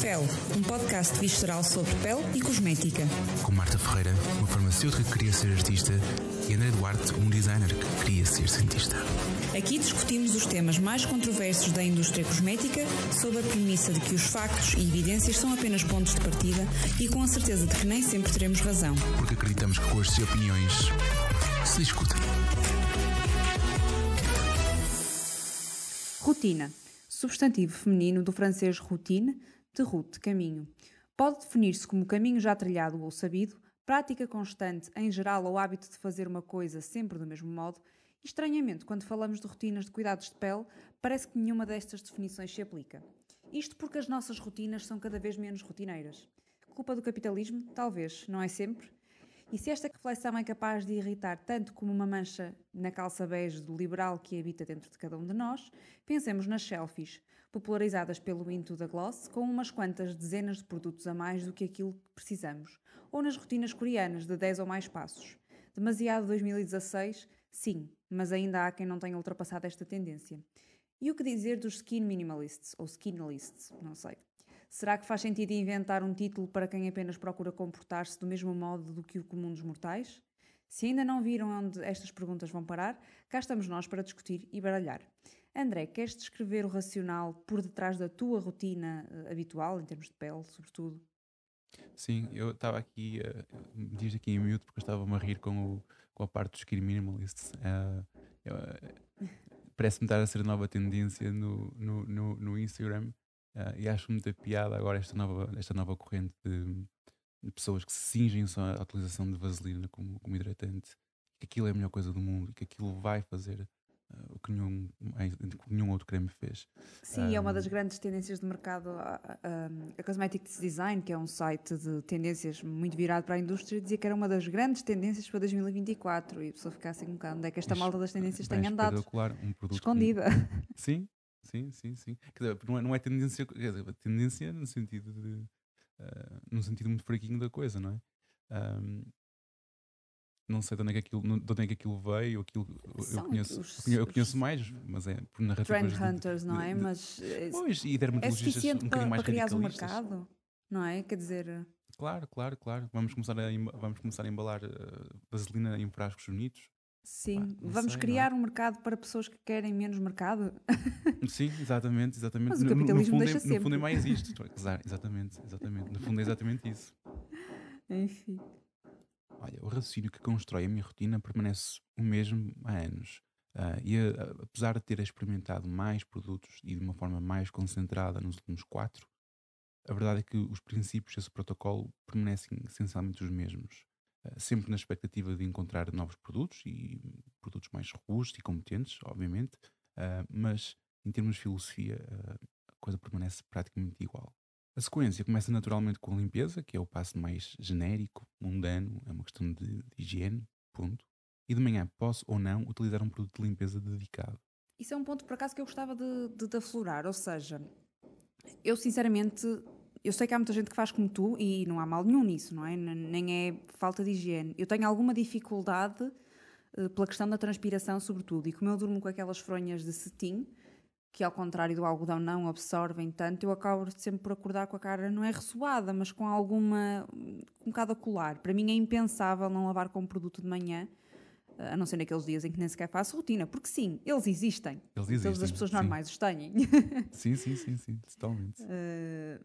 Pele, um podcast visceral sobre pele e cosmética. Com Marta Ferreira, uma farmacêutica que queria ser artista, e André Duarte, um designer que queria ser cientista. Aqui discutimos os temas mais controversos da indústria cosmética, sob a premissa de que os factos e evidências são apenas pontos de partida e com a certeza de que nem sempre teremos razão. Porque acreditamos que gostos e opiniões se discutem. Rotina. Substantivo feminino do francês routine, de route, caminho. Pode definir-se como caminho já trilhado ou sabido, prática constante em geral ou hábito de fazer uma coisa sempre do mesmo modo. E, estranhamente, quando falamos de rotinas de cuidados de pele, parece que nenhuma destas definições se aplica. Isto porque as nossas rotinas são cada vez menos rotineiras. Culpa do capitalismo? Talvez, não é sempre. E se esta reflexão é capaz de irritar tanto como uma mancha na calça bege do liberal que habita dentro de cada um de nós, pensemos nas selfies, popularizadas pelo Into da Gloss, com umas quantas dezenas de produtos a mais do que aquilo que precisamos, ou nas rotinas coreanas de 10 ou mais passos. Demasiado 2016? Sim, mas ainda há quem não tenha ultrapassado esta tendência. E o que dizer dos skin minimalists, ou skinlists, não sei. Será que faz sentido inventar um título para quem apenas procura comportar-se do mesmo modo do que o comum dos mortais? Se ainda não viram onde estas perguntas vão parar, cá estamos nós para discutir e baralhar. André, queres descrever o racional por detrás da tua rotina uh, habitual, em termos de pele, sobretudo? Sim, eu estava aqui, uh, diz aqui em miúdo, porque eu estava-me a rir com, o, com a parte dos skin minimalists. Uh, Parece-me estar a ser nova tendência no, no, no, no Instagram Uh, e acho muita piada agora esta nova, esta nova corrente de, de, pessoas que se cingem só à utilização de vaselina como, como hidratante, que aquilo é a melhor coisa do mundo e que aquilo vai fazer uh, o que nenhum, nenhum outro creme fez. Sim, um, é uma das grandes tendências de mercado. A, a, a, Cosmetics Design, que é um site de tendências muito virado para a indústria, dizia que era uma das grandes tendências para 2024 e a pessoa ficasse assim um bocado onde é que esta malta das tendências tem andado. Um escondida. Sim, Sim, sim, sim. Dizer, não, é, não é tendência, dizer, tendência no sentido de. Uh, num sentido muito fraquinho da coisa, não é? Um, não sei de onde é que aquilo, de onde é que aquilo veio, aquilo, eu, conheço, os, eu conheço mais, mas é por narrativas. Trend hunters, de, não é? Mas eh, pois, e dermatologistas é um bocadinho mais para criar o mercado, não é? Quer dizer. Claro, claro, claro. Vamos começar a, vamos começar a embalar uh, vaselina em frascos bonitos. Sim, vamos sei, criar não. um mercado para pessoas que querem menos mercado. Sim, exatamente, exatamente. Mas o capitalismo no, no deixa é, sempre. No fundo é mais isto. Exatamente, exatamente. No fundo é exatamente isso. Enfim. Olha, o raciocínio que constrói a minha rotina permanece o mesmo há anos. Uh, e uh, apesar de ter experimentado mais produtos e de uma forma mais concentrada nos últimos quatro, a verdade é que os princípios desse protocolo permanecem essencialmente os mesmos. Eh, sempre na expectativa de encontrar novos produtos e produtos mais robustos e competentes, obviamente, uh, mas em termos de filosofia uh, a coisa permanece praticamente igual. A sequência começa naturalmente com a limpeza, que é o passo mais genérico, mundano, é uma questão de, de higiene, ponto. E de manhã posso ou não utilizar um produto de limpeza dedicado. Isso é um ponto, por acaso, que eu gostava de, de, de aflorar, ou seja, eu sinceramente eu sei que há muita gente que faz como tu e não há mal nenhum nisso, não é? Nem é falta de higiene. Eu tenho alguma dificuldade uh, pela questão da transpiração, sobretudo, e como eu durmo com aquelas fronhas de cetim, que ao contrário do algodão não absorvem tanto, eu acabo sempre por acordar com a cara, não é ressoada, mas com alguma. um bocado a colar. Para mim é impensável não lavar com um produto de manhã a não ser naqueles dias em que nem sequer faço rotina, porque sim, eles existem. Eles existem. Todas as pessoas normais os têm. Sim, sim, sim, sim, totalmente. Uh,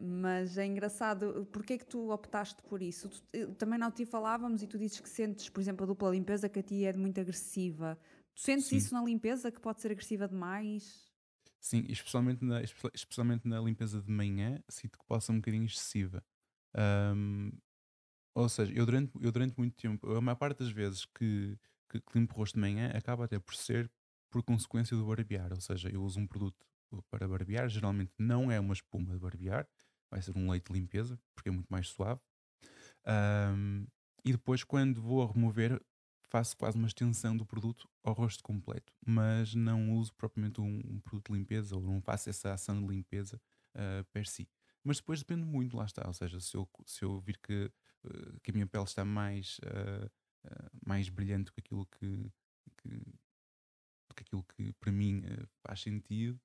mas é engraçado, porque é que tu optaste por isso? Tu, também não te falávamos e tu dizes que sentes, por exemplo, a dupla limpeza que a ti é muito agressiva. Tu sentes sim. isso na limpeza, que pode ser agressiva demais? Sim, especialmente na, especialmente na limpeza de manhã, sinto que ser um bocadinho excessiva. Ou seja, eu durante, eu durante muito tempo, a maior parte das vezes que que, que limpo o rosto de manhã acaba até por ser por consequência do barbear. Ou seja, eu uso um produto para barbear, geralmente não é uma espuma de barbear, vai ser um leite de limpeza, porque é muito mais suave. E depois, quando vou remover, faço quase uma extensão do produto ao rosto completo, mas não uso propriamente um, um produto de limpeza ou não faço essa ação de limpeza uh, per si. Mas depois depende muito, lá está. Ou seja, se eu, se eu vir que, uh, que a minha pele está mais uh, mais brilhante do que aquilo que, que, que aquilo que para mim faz sentido,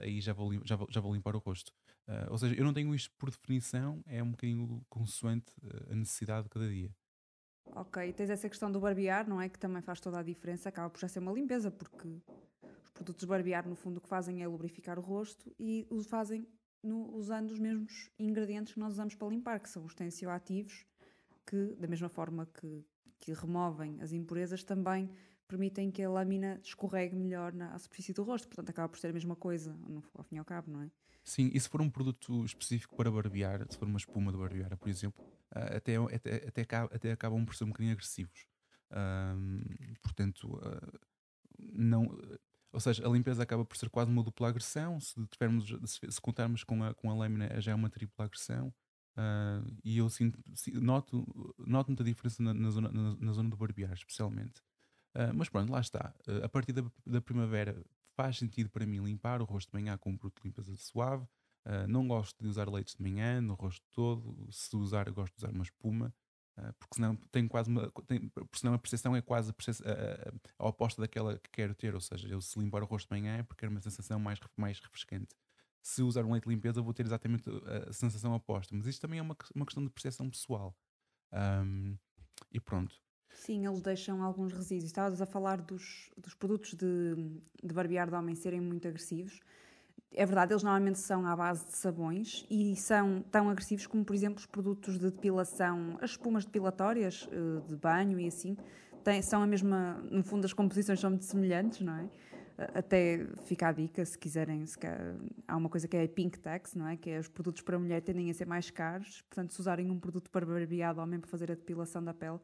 aí já vou, já, vou, já vou limpar o rosto. Ou seja, eu não tenho isto por definição, é um bocadinho consoante a necessidade de cada dia. Ok, tens essa questão do barbear, não é? Que também faz toda a diferença, acaba por já ser uma limpeza, porque os produtos de barbear, no fundo, o que fazem é lubrificar o rosto e o fazem no, usando os mesmos ingredientes que nós usamos para limpar, que são os tensioativos, que, da mesma forma que, que removem as impurezas, também permitem que a lâmina escorregue melhor na superfície do rosto. Portanto, acaba por ser a mesma coisa, ao fim e ao cabo, não é? Sim, e se for um produto específico para barbear, se for uma espuma de barbear, por exemplo, uh, até, até, até, até acabam por ser um bocadinho agressivos. Uh, portanto, uh, não, ou seja, a limpeza acaba por ser quase uma dupla agressão. Se, tivermos, se, se contarmos com a, com a lâmina, já é uma tripla agressão. e eu sinto, noto, noto muita diferença na, na, zona, na, na zona do barbear, especialmente. mas pronto, lá está. a partir da, da primavera faz sentido para mim limpar o rosto de manhã com um produto de limpeza suave. Uh, não gosto de usar leites de manhã no rosto todo. Se usar, eu gosto de usar uma espuma. Uh, porque senão tenho quase uma, tenho, porque senão a percepção é quase a, a, a, oposta daquela que quero ter, ou seja, eu se limpar o rosto de manhã é porque quero uma sensação mais, mais refrescante. Se usar um leite de limpeza, vou ter exatamente a sensação oposta, mas isto também é uma, uma questão de percepção pessoal. Um, e pronto. Sim, eles deixam alguns resíduos. Estavas a falar dos, dos produtos de, de barbear de homem serem muito agressivos. É verdade, eles normalmente são à base de sabões e são tão agressivos como, por exemplo, os produtos de depilação, as espumas depilatórias eh, de banho e assim, têm, são a mesma, no fundo as composições são muito semelhantes, não é? Até fica a dica, se quiserem, se quer, há uma coisa que é a pink tax, não é? Que é os produtos para mulher tendem a ser mais caros, portanto, se usarem um produto para barbear de homem para fazer a depilação da pele,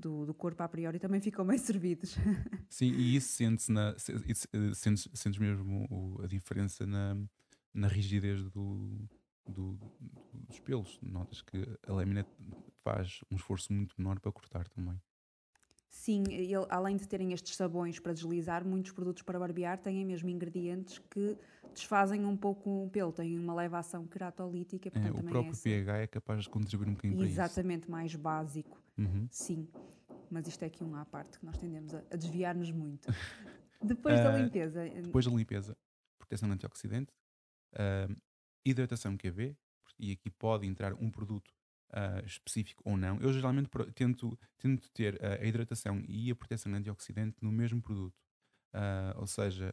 do, do corpo a priori também ficam bem servidos. Sim, e isso sente-se na, eh, sentes, sentes mesmo a diferença na, na rigidez do, do, dos pelos. Notas que a lâmina faz um esforço muito menor para cortar também. Sim, ele, além de terem estes sabões para deslizar, muitos produtos para barbear têm mesmo ingredientes que desfazem um pouco o pelo, têm uma leve ação queratolítica. É, portanto, é, o próprio é pH é capaz de contribuir um bocadinho para isso. Exatamente, mais básico. Uhum. Sim, mas isto é aqui um à parte que nós tendemos a, a desviar-nos muito. Depois uh, da ah, limpeza. Depois da limpeza, proteção antioxidante, uh, hidratação QV, e aqui pode entrar um produto uh, específico ou não. Eu geralmente tento, tento ter a hidratação e a proteção antioxidante no mesmo produto. ou seja,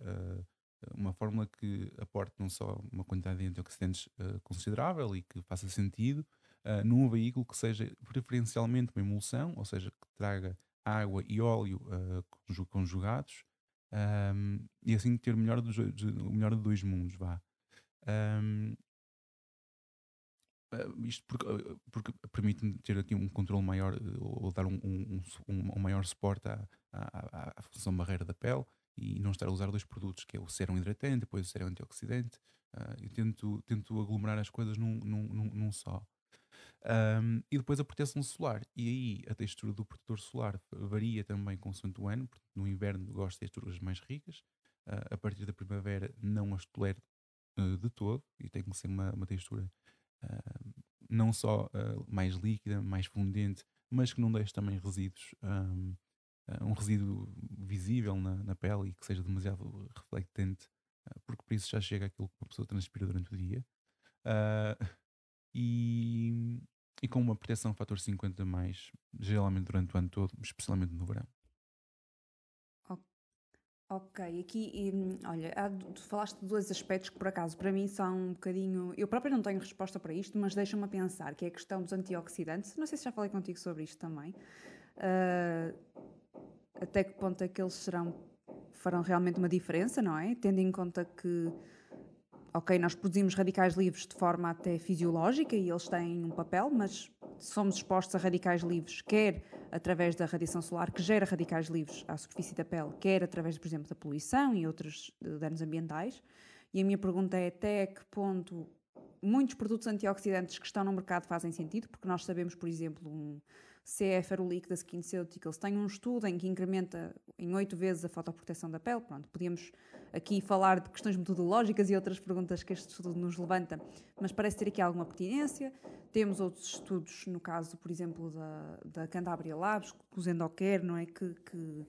uma fórmula que aporte não só uma quantidade de antioxidantes considerável e que faça sentido, uh, num veículo que seja preferencialmente uma emulsão, ou seja, que traga água e óleo uh, conjugados, um, e assim ter o melhor, dos, o melhor de dois mundos, vá. Um, uh, isto porque, porque permite-me ter aqui um controle maior ou dar um, um, um, um maior suporte à, à, à, função barreira da pele e não estar a usar dois produtos, que é o sérum hidratante, depois o sérum antioxidante. Uh, eu tento, tento aglomerar as coisas num, num, num, num só. Um, e depois a proteção solar. E aí a textura do protetor solar varia também consoante o ano. No inverno gosto de texturas mais ricas. Uh, a partir da primavera não as tolero uh, de todo. E tem que ser uma, uma textura uh, não só mais líquida, mais fundente, mas que não deixe também resíduos. Um, um resíduo visível na, na, pele e que seja demasiado reflectante, porque por isso já chega aquilo que uma pessoa transpira durante o dia. E, e com uma proteção fator 50 mais, geralmente durante o ano todo, especialmente no verão. Ok, aqui, olha, há, tu falaste de dois aspectos que por acaso para mim são um bocadinho. Eu própria não tenho resposta para isto, mas deixa-me a pensar, que é a questão dos antioxidantes. Não sei se já falei contigo sobre isto também. Uh, até que ponto é que eles serão, farão realmente uma diferença, não é? Tendo em conta que ok, nós produzimos radicais livres de forma até fisiológica e eles têm um papel, mas somos expostos a radicais livres, quer através da radiação solar, que gera radicais livres à superfície da pele, quer através, por exemplo, da poluição e outros eh, danos ambientais. E a minha pergunta é até que ponto muitos produtos antioxidantes que estão no mercado fazem sentido, porque nós sabemos, por exemplo, um CF Aeroleak da SkinCeuticals tem um estudo em que incrementa em oito vezes a fotoproteção da pele. Pronto, podíamos aqui falar de questões metodológicas e outras perguntas que este estudo nos levanta, mas parece ter aqui alguma pertinência. Temos outros estudos, no caso, por exemplo, da, da Cantabria Labs, com os Endocare, não é? Que, que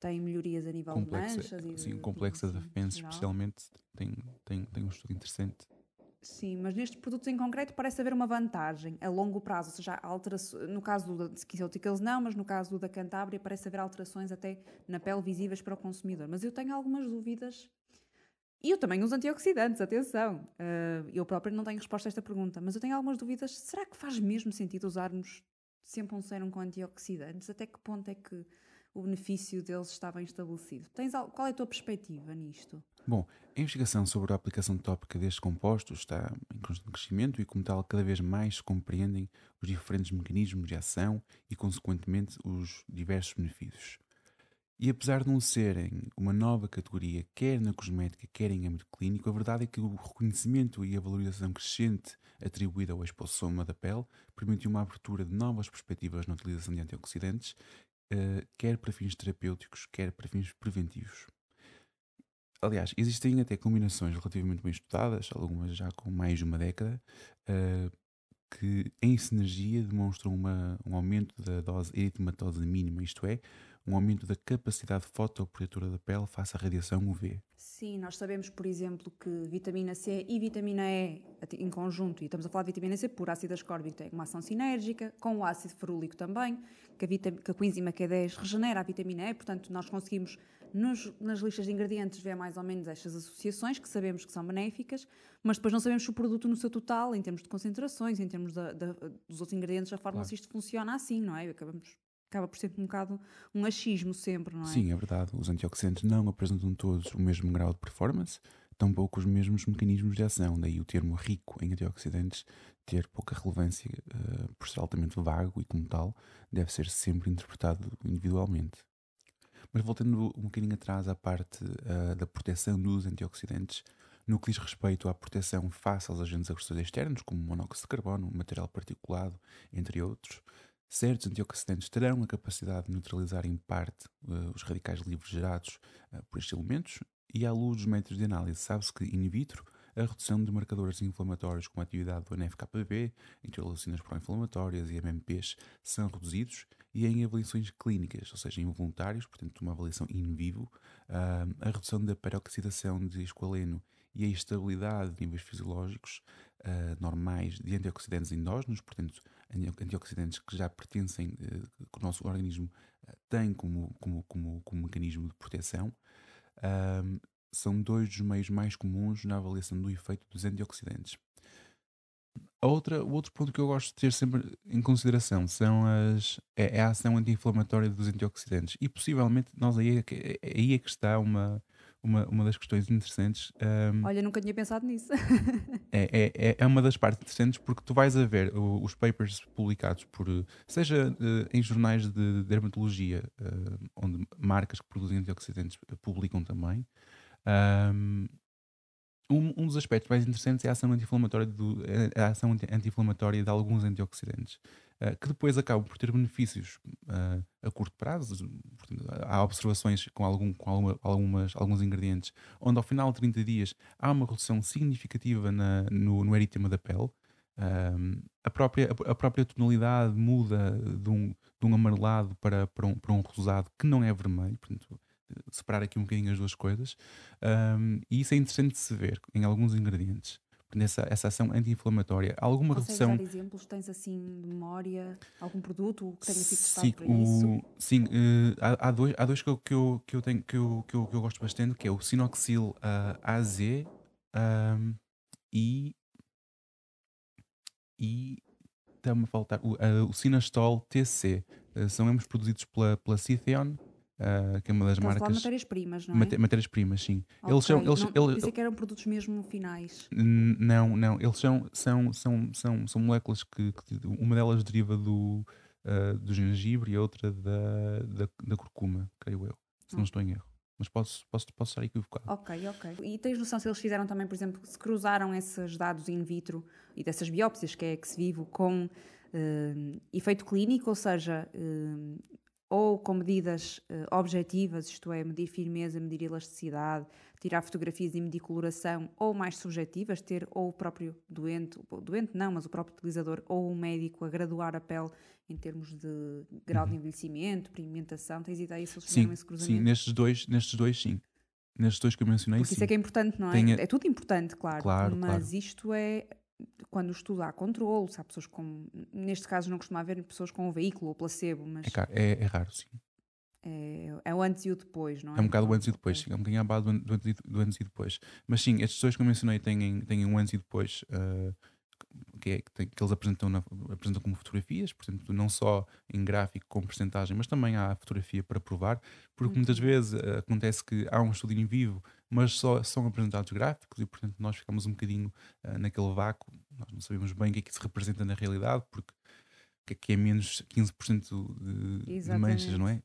têm melhorias a nível de manchas. sim, complexa da defensa, especialmente, tem, tem, tem um estudo interessante. Sim, mas nestes produtos em concreto parece haver uma vantagem a longo prazo, ou seja, alterações, no caso do SkinCeuticals não, mas no caso do da Cantábria parece haver alterações até na pele visíveis para o consumidor. Mas eu tenho algumas dúvidas e eu também uso antioxidantes, atenção. Uh, eu própria não tenho resposta a esta pergunta, mas eu tenho algumas dúvidas. Será que faz mesmo sentido usarmos sempre um sérum com antioxidantes? Até que ponto é que o benefício deles está bem estabelecido? Tens, qual é a tua perspectiva nisto? Bom, a investigação sobre a aplicação tópica destes compostos está em constante crescimento e, como tal, cada vez mais se compreendem os diferentes mecanismos de ação e, consequentemente, os diversos benefícios. E apesar de não serem uma nova categoria, quer na cosmética, quer em âmbito clínico, a verdade é que o reconhecimento e a valorização crescente atribuída ao expossoma da pele permitiu uma abertura de novas perspectivas na utilização de antioxidantes, uh, quer para fins terapêuticos, quer para fins preventivos. Aliás, existem até combinações relativamente bem estudadas, algumas já com mais de uma década, uh, que em sinergia demonstram uma, um aumento da dose eritematosa mínima, isto é, um aumento da capacidade fotoprotetora da pele face à radiação UV. Sim, nós sabemos, por exemplo, que vitamina C e vitamina E em conjunto, e estamos a falar de vitamina C por ácido ascórbico, tem uma ação sinérgica, com o ácido ferúlico também, que a, que a coenzima Q10 regenera a vitamina E, portanto nós conseguimos nos, nas listas de ingredientes ver mais ou menos estas associações que sabemos que são benéficas, mas depois não sabemos se o produto no seu total, em termos de concentrações, em termos da, da, dos outros ingredientes, a forma claro. se isto funciona assim, não é? Acabamos acaba por ser um bocado um achismo sempre, não é? Sim, é verdade. Os antioxidantes não apresentam todos o mesmo grau de performance, tampouco os mesmos mecanismos de ação. Daí o termo rico em antioxidantes ter pouca relevância uh, por ser altamente vago e, como tal, deve ser sempre interpretado individualmente. Mas voltando um bocadinho atrás à parte uh, da proteção dos antioxidantes, no que diz respeito à proteção face aos agentes agressores externos, como monóxido de carbono, material particulado, entre outros, certos antioxidantes terão a capacidade de neutralizar em parte uh, os radicais livres gerados uh, por estes elementos e à luz dos métodos de análise sabe-se que in vitro a redução de marcadores inflamatórios com a atividade do NF-κB, interleucinas pró-inflamatórias e MMPs são reduzidos e em avaliações clínicas, ou seja, involuntários, portanto uma avaliação in vivo, uh, a redução da peroxidação de esqualeno e a estabilidade de níveis fisiológicos uh, normais de antioxidantes endógenos, portanto, antioxidantes que já pertencem, uh, que o nosso organismo uh, tem como, como, como, como mecanismo de proteção, são dois dos meios mais comuns na avaliação do efeito dos antioxidantes. A outra, o outro ponto que eu gosto de ter sempre em consideração são as, é, é a ação anti-inflamatória dos antioxidantes. E possivelmente nós aí é que, aí é que está uma, uma, uma das questões interessantes. Um, Olha, nunca tinha pensado nisso. é, é, é uma das partes interessantes porque tu vais a ver os papers publicados por, seja uh, em jornais de dermatologia, uh, onde marcas que produzem antioxidantes publicam também. Um, um, um, dos aspectos mais interessantes é a ação anti-inflamatória, a ação anti-inflamatória de alguns antioxidantes. Eh, que depois acabam por ter benefícios uh, a curto prazo. Há observações com, algum, com alguma, algumas, alguns ingredientes, onde ao final de 30 dias há uma redução significativa na, no, no eritema da pele. Uh, a, própria, a própria tonalidade muda de um, de um amarelado para, para, um, para um rosado que não é vermelho, portanto, separar aqui um bocadinho as duas coisas. Um, e isso é interessante de se ver em alguns ingredientes nessa essa ação anti-inflamatória. Alguma Consegues redução. dar exemplos? Tens assim de memória algum produto que tenha sido testado sim, para o, isso? Sim, uh, há, há, dois, há dois que eu, que, eu, que, eu tenho, que, eu, que, eu, que eu gosto bastante, que é o Sinoxil uh, eh, AZ um, e. E. Está-me a faltar. O, uh, o Sinastol TC. Uh, são ambos produzidos pela, pela Citheon Uh, que é uma das Estás marcas. matérias-primas, não é? matérias-primas, sim. Okay. Eles são. Eles, não, eles, que eram produtos mesmo finais. Não, não. Eles são, são, são, são, são moléculas que, que Uma delas deriva do, uh, do gengibre e a outra da, da, da curcuma, creio eu. Se não estou em erro. Mas posso, posso, posso estar equivocado. Ok, ok. E tens noção se eles fizeram também, por exemplo, se cruzaram esses dados in vitro e dessas biópsias que é ex vivo com uh, efeito clínico, ou seja, uh, ou com medidas uh, objetivas, isto é, medir firmeza, medir elasticidade, tirar fotografias e medir coloração, ou mais subjetivas, ter ou o próprio doente, doente não, mas o próprio utilizador, ou o médico a graduar a pele em termos de grau de uhum. envelhecimento, pigmentação, tens ideia se eles fizeram esse cruzamento? Sim, nestes dois, nestes dois sim. nestes dois que eu mencionei, Porque sim. isso é que é importante, não é? É tudo importante, claro. Claro, mas claro. isto é quando o estudo há controle, se há pessoas com. Neste caso não costuma haver pessoas com o veículo ou placebo, mas É, é- é raro, sim. é, é o antes e o depois, não é? É um bocado o antes e depois, sim, é um bocadinho à base do, do antes e- do antes e depois. Mas sim, estes dois que eu mencionei têm, têm um antes e depois, ah, que, é, que, tem- que eles apresentam, na- apresentam como fotografias, portanto, não só em gráfico com porcentagem, mas também há fotografia para provar, porque muitas Uhum. vezes ah, acontece que há um estudo em vivo, mas só são apresentados gráficos e, portanto, nós ficamos um bocadinho ah, naquele vácuo, nós não sabemos bem o que é que isso representa na realidade, porque o que é que é menos 15% de, de manchas, não é?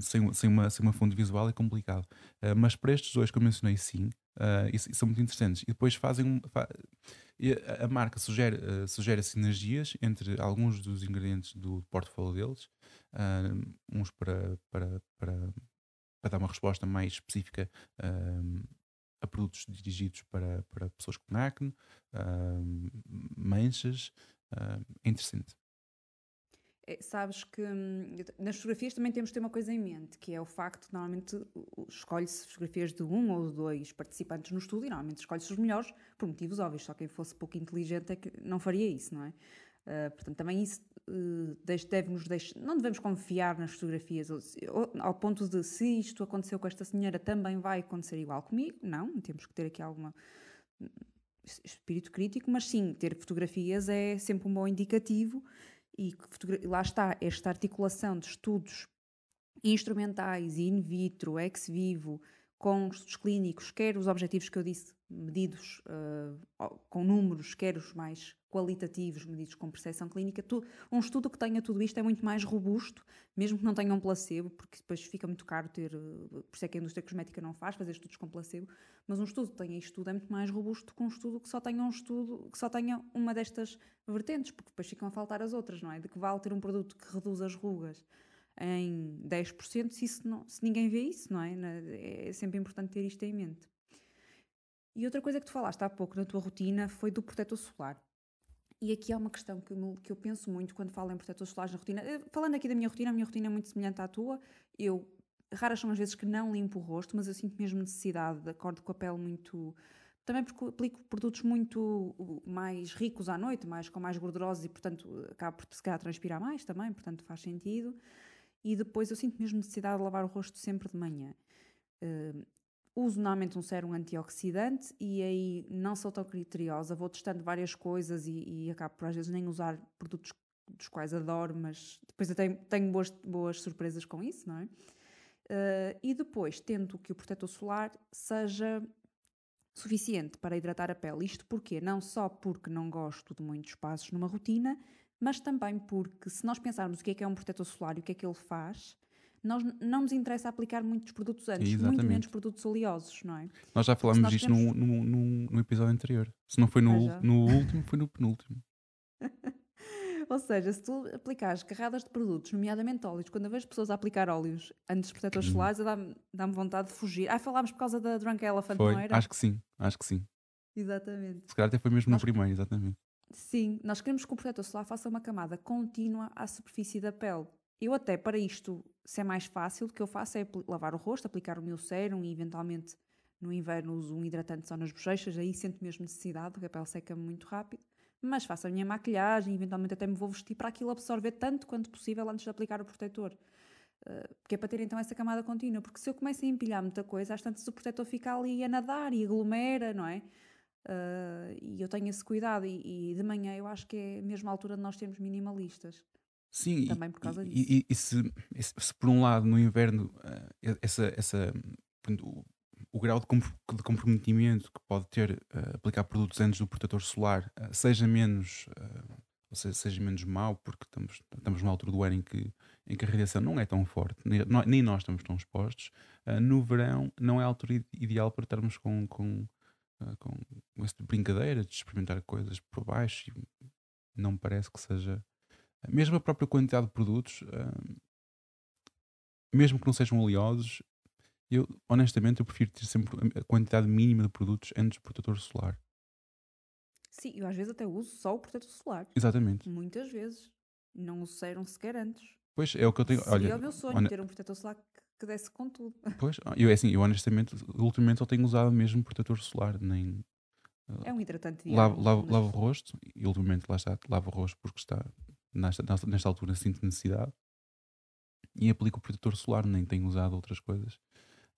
Sem, sem, uma, sem uma fonte visual é complicado. Uh, mas para estes dois que eu mencionei, sim, uh, e, e são muito interessantes. E depois fazem um. fa- a, a marca sugere, uh, sugere sinergias entre alguns dos ingredientes do portfólio deles, uh, uns para, para, para, para dar uma resposta mais específica um, a produtos dirigidos para, para pessoas com acne, um, manchas. uh, é interessante. É, sabes que hum, nas fotografias também temos de ter uma coisa em mente, que é o facto de normalmente escolhe-se fotografias de um ou dois participantes no estudo e normalmente escolhe-se os melhores por motivos óbvios, só quem fosse pouco inteligente é que não faria isso, não é? Ah, portanto, também isso eh, deixe- deve-nos deixar. Não devemos confiar nas fotografias ao ponto de se isto aconteceu com esta senhora também vai acontecer igual comigo. Não, temos que ter aqui alguma espírito crítico, mas sim, ter fotografias é sempre um bom indicativo e lá está esta articulação de estudos instrumentais e in vitro, ex vivo, com estudos clínicos, quer os objetivos que eu disse, medidos ó- com números, quer os mais qualitativos, medidos com percepção clínica, tu- um estudo que tenha tudo isto é muito mais robusto, mesmo que não tenha um placebo, porque depois fica muito caro ter, eh, por isso é que a indústria cosmética não faz, fazer estudos com placebo, mas um estudo que tenha isto tudo é muito mais robusto que um estudo que só tenha um estudo, que só tenha uma destas vertentes, porque depois ficam a faltar as outras, não é? De que vale ter um produto que reduz as rugas em 10% se, isso não, se ninguém vê isso, não é? É sempre importante ter isto em mente. E outra coisa que tu falaste há pouco na tua rotina foi do protetor solar. E aqui há uma questão que, me- que eu penso muito quando falo em protetores solares na rotina. Eh, Falando aqui da minha rotina, a minha rotina é muito semelhante à tua. Eu, raras são as vezes que não limpo o rosto, mas eu sinto mesmo necessidade, de acordo com a pele muito... Também porque aplico produtos muito mais ricos à noite, mais, com mais gordurosos e, portanto, acabo por se calhar transpirar mais também, portanto faz sentido. E depois eu sinto mesmo necessidade de lavar o rosto sempre de manhã. Uh, uso normalmente um sérum antioxidante e aí não sou tão criteriosa, vou testando várias coisas e, e acabo por às vezes nem usar produtos dos quais adoro, mas depois eu tenho, tenho boas, boas surpresas com isso, não é? Uh, e depois tento que o protetor solar seja suficiente para hidratar a pele. Isto porquê? Não só porque não gosto de muitos passos numa rotina, mas também porque se nós pensarmos o que é que é um protetor solar e o que é que ele faz, nós não nos interessa aplicar muitos produtos antes, muito Exatamente. menos produtos oleosos, não é? Nós já falámos disto temos- no, no, no, episódio anterior. Se não foi no, Ah, no último, foi no penúltimo. Ou seja, se tu aplicares carradas de produtos, nomeadamente óleos, quando eu vejo pessoas a aplicar óleos antes de protetores Uhum. solares, dá-me dá-me vontade de fugir. Ah, falámos por causa da Drunk Elephant, Foi. não era? Acho que sim, acho que sim. Exatamente. Se calhar até foi mesmo Nós- no primeiro, exatamente. Sim, nós queremos que o protetor solar faça uma camada contínua à superfície da pele. Eu até, para isto ser mais fácil, o que eu faço é lavar o rosto, aplicar o meu sérum e eventualmente no inverno uso um hidratante só nas bochechas, aí sinto mesmo necessidade, porque a pele seca muito rápido. Mas faço a minha maquilhagem, eventualmente até me vou vestir para aquilo absorver tanto quanto possível antes de aplicar o protetor. Uh, porque é para ter então essa camada contínua. Porque se eu começo a empilhar muita coisa, às tantas o protetor fica ali a nadar e aglomera, não é? Uh, e eu tenho esse cuidado. E, e de manhã eu acho que é mesmo a altura de nós sermos minimalistas. Sim, Também por causa e, disso. E, e se, se- por um lado no inverno eh, essa, essa, o, o grau de, compro- de comprometimento que pode ter eh, aplicar produtos antes do protetor solar seja menos ou seja, seja menos mau, porque estamos, estamos numa altura do ano em que, em que a radiação não é tão forte, nem, nem nós estamos tão expostos, eh, no verão não é a altura ideal para estarmos com, com, eh, com esse tipo de brincadeira, de experimentar coisas por baixo, e não me parece que seja mesmo a própria quantidade de produtos, hum, mesmo que não sejam oleosos, eu honestamente eu prefiro ter sempre a quantidade mínima de produtos antes do protetor solar. Sim, eu às vezes até uso só o protetor solar. Exatamente. Muitas vezes. Não sérum sequer antes. Pois é o que eu tenho. Seria Olha, o meu sonho hone- ter um protetor solar que, que desse com tudo. Pois, eu, é assim, eu honestamente, ultimamente só tenho usado mesmo protetor solar, nem É um hidratante diário. lavo, lavo, mas- lavo o rosto e ultimamente lá está, lavo o rosto porque está nesta, nesta, nesta altura sinto necessidade e aplico o protetor solar, nem tenho usado outras coisas.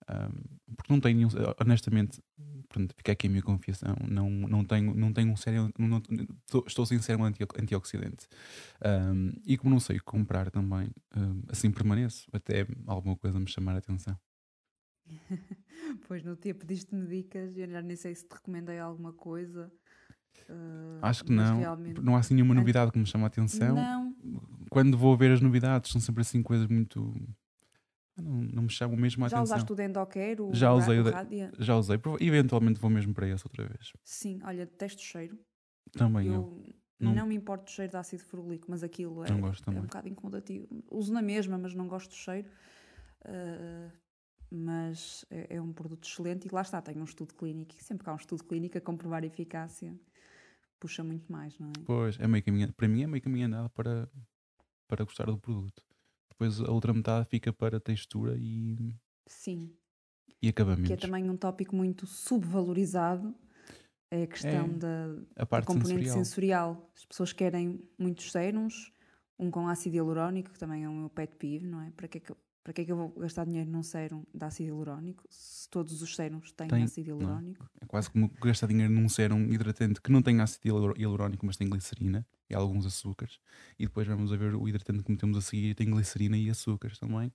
Ahm, porque não tenho, honestamente, pronto, fica aqui a minha confissão, não, não, tenho, não tenho um sério, não, estou, estou sem ser um anti, antioxidante. Ahm, e como não sei comprar também, ahm, assim permaneço, até alguma coisa me chamar a atenção. Pois no dia pediste-me dicas e eu já nem sei se te recomendei alguma coisa. ah, Acho que não, realmente- não há assim nenhuma Anti- novidade que me chame a atenção. Não, quando vou ver as novidades, são sempre assim coisas muito. Não, não me chamam mesmo a já atenção. usaste o Dendoquer, o, Já usei o o Radia? Já usei, eventualmente vou mesmo para esse outra vez. Sim, olha, detesto o cheiro. Também eu, eu não- não, me importo do cheiro de ácido ferulíquico, mas aquilo é, é um bocado incomodativo. Uso na mesma, mas não gosto do cheiro. Ah, mas é, é um produto excelente e lá está, tem um estudo clínico. E sempre que há um estudo clínico a comprovar a eficácia, puxa muito mais, não é? Pois, é meio caminho, para mim é meio caminho andado para, para gostar do produto. Depois a outra metade fica para textura e, Sim, e acabamentos. que é também um tópico muito subvalorizado. É a questão É, da, a da parte componente sensorial. sensorial. As pessoas querem muitos sérums, um com ácido hialurónico, que também é o meu pet peeve, não é? Para que é que, para que, é que eu vou gastar dinheiro num sérum de ácido hialurónico se todos os sérums têm Tem, ácido não é? hialurónico? É quase como gastar dinheiro num sérum hidratante que não tem ácido hialur- hialurónico, mas tem glicerina e alguns açúcares. E depois vamos a ver o hidratante que metemos a seguir tem glicerina e açúcares também.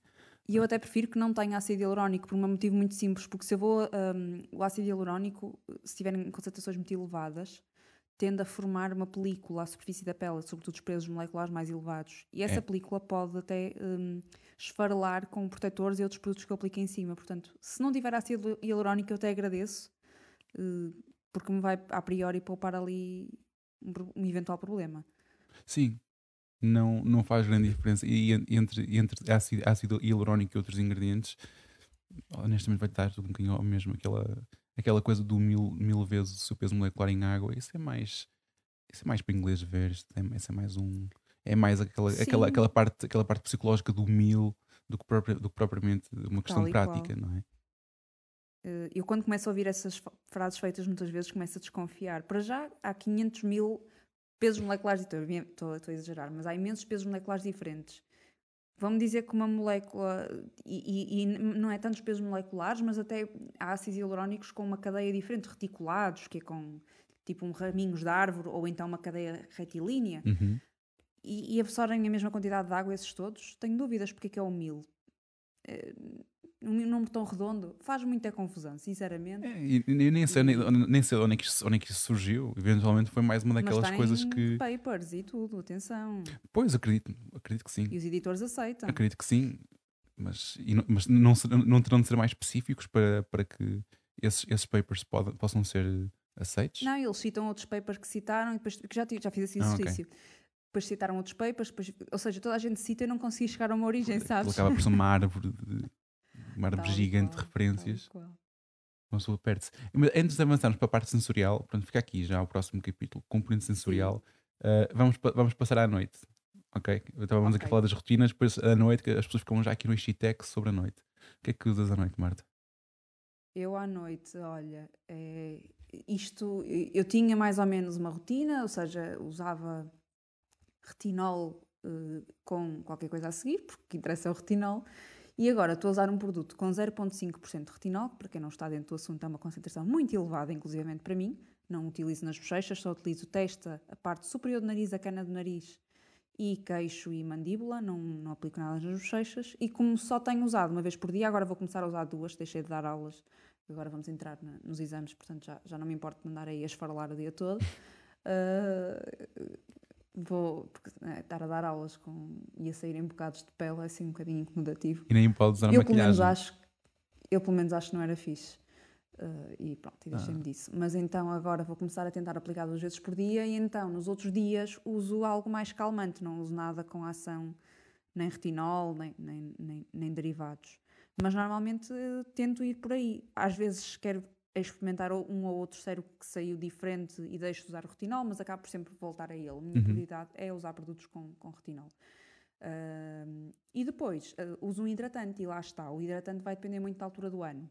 E eu até prefiro que não tenha ácido hialurónico por um motivo muito simples, porque se eu vou. hum, o ácido hialurónico, se tiverem concentrações muito elevadas, tende a formar uma película à superfície da pele, sobretudo os pesos moleculares mais elevados. E essa É. película pode até hum, esfarelar com protetores e outros produtos que eu aplico em cima. Portanto, se não tiver ácido hialurónico, eu até agradeço, eh, porque me vai a priori poupar ali um, um eventual problema. Sim, não, não faz grande diferença. E en- entre, entre ácido, ácido hialurónico e outros ingredientes, honestamente vai estar tudo um bocadinho ao mesmo. Aquela, aquela coisa do mil, mil vezes o seu peso molecular em água, isso é mais. Isso é mais para inglês ver, isso é, isso é mais um. É mais aquela, aquela, Sim. aquela, parte, aquela parte psicológica do mil do que, do que propriamente uma questão e qual. prática, não é? Eh, eu quando começo a ouvir essas frases feitas muitas vezes começo a desconfiar. Para já há 500 mil pesos moleculares, estou estou a exagerar, mas há imensos pesos moleculares diferentes. Vão-me dizer que uma molécula, e, e- e não é tantos pesos moleculares, mas até há ácidos hialurónicos com uma cadeia diferente, reticulados, que é com tipo um raminhos de árvore, ou então uma cadeia retilínea, Uhum. e, e absorvem a mesma quantidade de água esses todos. Tenho dúvidas porque é que é o mil. Um número tão redondo faz muita confusão, sinceramente. É, e eu nem sei, nem, nem sei onde, é que isso, onde é que isso surgiu. Eventualmente foi mais uma daquelas coisas que. papers e tudo, atenção. Pois, acredito, acredito que sim. E os editores aceitam. Acredito que sim, mas, não, mas não, não terão de ser mais específicos para, para que esses, esses papers possam ser aceitos? Não, eles citam outros papers que citaram e depois que já, já fiz esse Ah, ok. exercício. Depois citaram outros papers, depois, ou seja, toda a gente cita e não consegui chegar a uma origem, sabes? acaba por ser uma árvore, de, uma árvore Tal gigante de referências. tal qual. Uma pessoa perde-se. Antes de avançarmos para a parte sensorial, pronto, fica aqui já o próximo capítulo, componente sensorial. Uh, vamos, vamos passar à noite. Ok? Então vamos aqui Ok. falar das rotinas, depois à noite, as pessoas ficam já aqui no Ixitex sobre a noite. O que é que usas à noite, Marta? Eu à noite, olha, é, isto, eu tinha mais ou menos uma rotina, ou seja, usava retinol eh, com qualquer coisa a seguir, porque interessa é o retinol, e agora estou a usar um produto com 0,5% de retinol, para quem não está dentro do assunto é uma concentração muito elevada, inclusivamente para mim, não utilizo nas bochechas, só utilizo testa, a parte superior do nariz, a cana do nariz e queixo e mandíbula, não, não aplico nada nas bochechas, e como só tenho usado uma vez por dia, agora vou começar a usar duas, deixei de dar aulas, agora vamos entrar na- nos exames, portanto já, já não me importo de andar aí a esfarelar o dia todo. Ah, vou porque, né, estar a dar aulas com, e a sair em bocados de pele é assim um bocadinho incomodativo. E nem pode usar Eu pelo, menos maquilhagem. acho, eu pelo menos acho que não era fixe. Ah, e pronto, e deixei-me disso. Mas então agora vou começar a tentar aplicar duas vezes por dia e então nos outros dias uso algo mais calmante, não uso nada com ação nem retinol, nem, nem, nem, nem derivados. Mas normalmente tento ir por aí. Às vezes quero experimentar o- um ou outro sérum que saiu diferente e deixo de usar o retinol, mas acabo por sempre voltar a ele. A minha Uhum. prioridade é usar produtos com, com retinol. Uh, e depois uh, uso um hidratante e lá está. O hidratante vai depender muito da altura do ano.